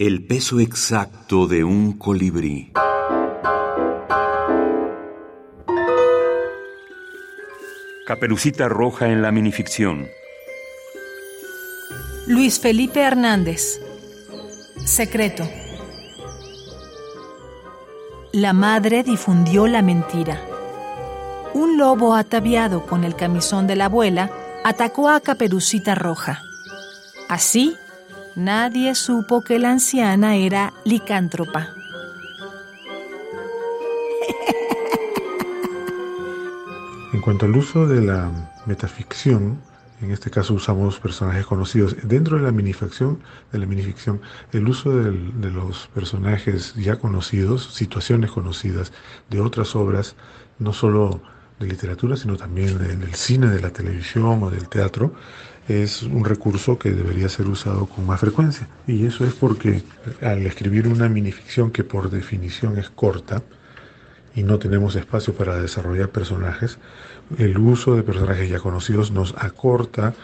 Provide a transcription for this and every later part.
El peso exacto de un colibrí. Caperucita Roja en la minificción. Luis Felipe Hernández. Secreto. La madre difundió la mentira. Un lobo ataviado con el camisón de la abuela atacó a Caperucita Roja. Así nadie supo que la anciana era licántropa. En cuanto al uso de la metaficción, en este caso usamos personajes conocidos. Dentro de la minificción, de la minificción el uso de los personajes ya conocidos, situaciones conocidas de otras obras, no solo de literatura, sino también del cine, de la televisión o del teatro, es un recurso que debería ser usado con más frecuencia. Y eso es porque al escribir una minificción que por definición es corta y no tenemos espacio para desarrollar personajes, el uso de personajes ya conocidos nos acorta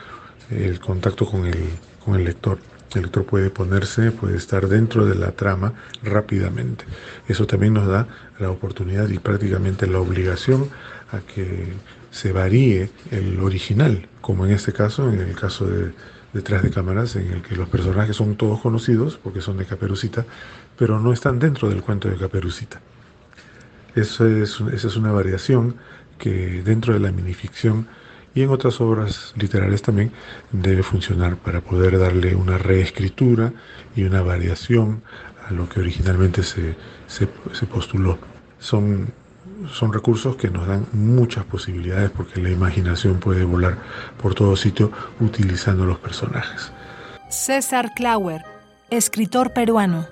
el contacto con el, con el lector. El lector puede ponerse, puede estar dentro de la trama rápidamente. Eso también nos da la oportunidad y prácticamente la obligación a que se varíe el original, como en este caso, en el caso de Detrás de Cámaras, en el que los personajes son todos conocidos porque son de Caperucita, pero no están dentro del cuento de Caperucita. Eso es, esa es una variación que dentro de la minificción y en otras obras literarias también debe funcionar para poder darle una reescritura y una variación a lo que originalmente se, se, postuló. Son son recursos que nos dan muchas posibilidades porque la imaginación puede volar por todo sitio utilizando los personajes. César Clauer, escritor peruano.